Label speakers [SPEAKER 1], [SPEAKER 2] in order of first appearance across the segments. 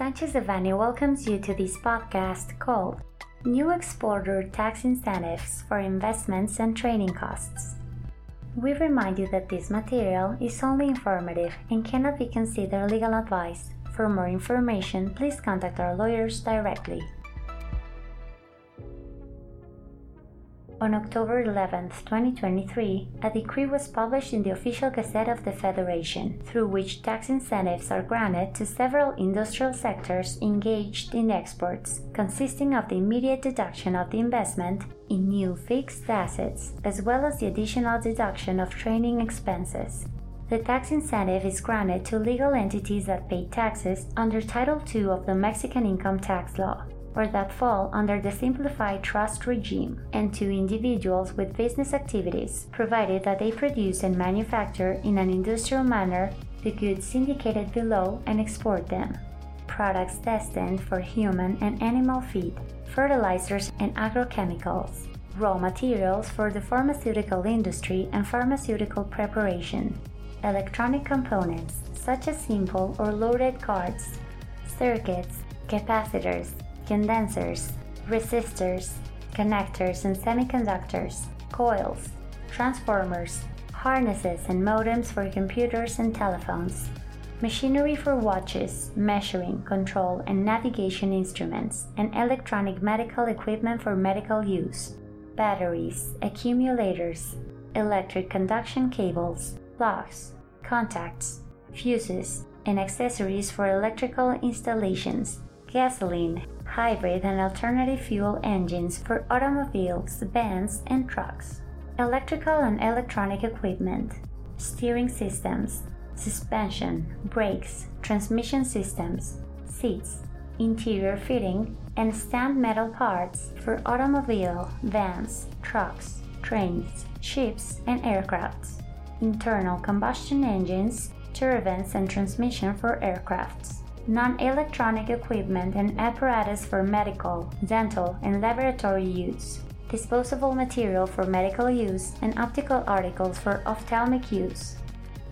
[SPEAKER 1] Sanchez Devanny welcomes you to this podcast called New Exporter Tax Incentives for Investments and Training Costs. We remind you that this material is only informative and cannot be considered legal advice. For more information, please contact our lawyers directly. On October 11, 2023, a decree was published in the official Gazette of the Federation, through which tax incentives are granted to several industrial sectors engaged in exports, consisting of the immediate deduction of the investment in new fixed assets, as well as the additional deduction of training expenses. The tax incentive is granted to legal entities that pay taxes under Title II of the Mexican Income Tax Law or that fall under the simplified trust regime, and to individuals with business activities, provided that they produce and manufacture in an industrial manner the goods indicated below and export them. Products destined for human and animal feed, fertilizers and agrochemicals, raw materials for the pharmaceutical industry and pharmaceutical preparation, electronic components such as simple or loaded cards, circuits, capacitors, condensers, resistors, connectors and semiconductors, coils, transformers, harnesses and modems for computers and telephones, machinery for watches, measuring, control, and navigation instruments, and electronic medical equipment for medical use, batteries, accumulators, electric conduction cables, plugs, contacts, fuses, and accessories for electrical installations, gasoline, hybrid and alternative fuel engines for automobiles, vans, and trucks, electrical and electronic equipment, steering systems, suspension, brakes, transmission systems, seats, interior fitting, and stamped metal parts for automobile, vans, trucks, trains, ships, and aircrafts, internal combustion engines, turbines, and transmission for aircrafts non-electronic equipment and apparatus for medical, dental, and laboratory use, disposable material for medical use, and optical articles for ophthalmic use.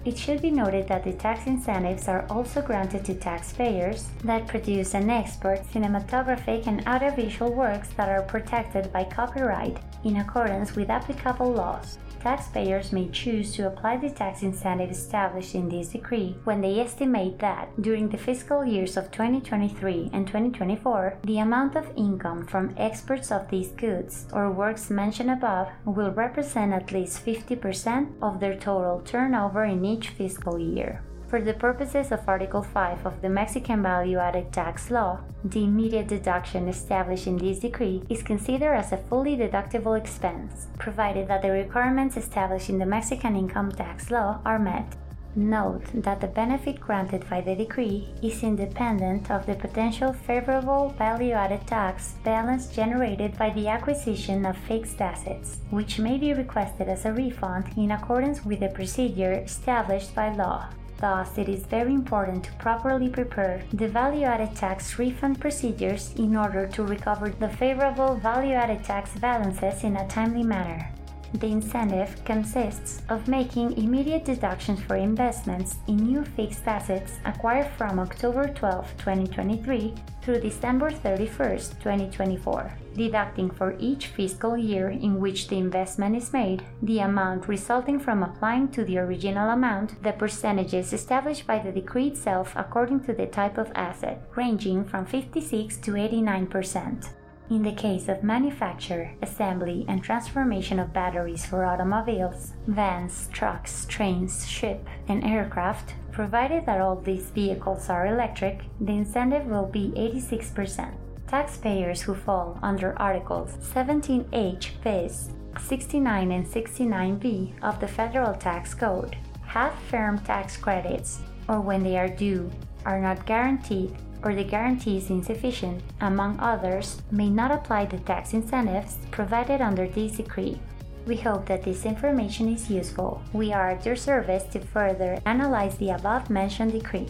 [SPEAKER 1] It should be noted that the tax incentives are also granted to taxpayers that produce and export cinematographic and audiovisual works that are protected by copyright in accordance with applicable laws. Taxpayers may choose to apply the tax incentive established in this decree when they estimate that, during the fiscal years of 2023 and 2024, the amount of income from exports of these goods or works mentioned above will represent at least 50% of their total turnover in each fiscal year. For the purposes of Article 5 of the Mexican Value Added Tax Law, the immediate deduction established in this decree is considered as a fully deductible expense, provided that the requirements established in the Mexican Income Tax Law are met. Note that the benefit granted by the decree is independent of the potential favorable value added tax balance generated by the acquisition of fixed assets, which may be requested as a refund in accordance with the procedure established by law. Thus, it is very important to properly prepare the value added tax refund procedures in order to recover the favorable value added tax balances in a timely manner. The incentive consists of making immediate deductions for investments in new fixed assets acquired from October 12, 2023 through December 31, 2024, deducting for each fiscal year in which the investment is made the amount resulting from applying to the original amount the percentages established by the decree itself according to the type of asset, ranging from 56 to 89 percent. In the case of manufacture, assembly, and transformation of batteries for automobiles, vans, trucks, trains, ship, and aircraft, provided that all these vehicles are electric, the incentive will be 86%. Taxpayers who fall under Articles 17H bis, 69 and 69b of the Federal Tax Code have firm tax credits, or when they are due, are not guaranteed or the guarantee is insufficient, among others, may not apply the tax incentives provided under this decree. We hope that this information is useful. We are at your service to further analyze the above mentioned decree.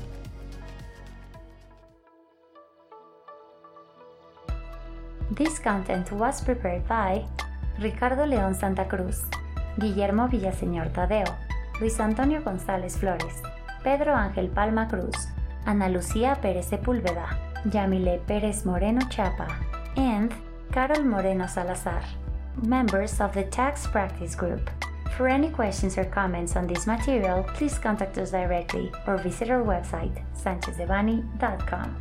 [SPEAKER 1] This content was prepared by Ricardo León Santa Cruz, Guillermo Villaseñor Tadeo, Luis Antonio González Flores, Pedro Ángel Palma Cruz, Ana Lucía Pérez Sepúlveda, Yamile Perez Moreno Chapa, and Carol Moreno Salazar, members of the Tax Practice Group. For any questions or comments on this material, please contact us directly or visit our website, sanchezdevanny.com.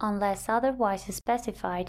[SPEAKER 1] Unless otherwise specified,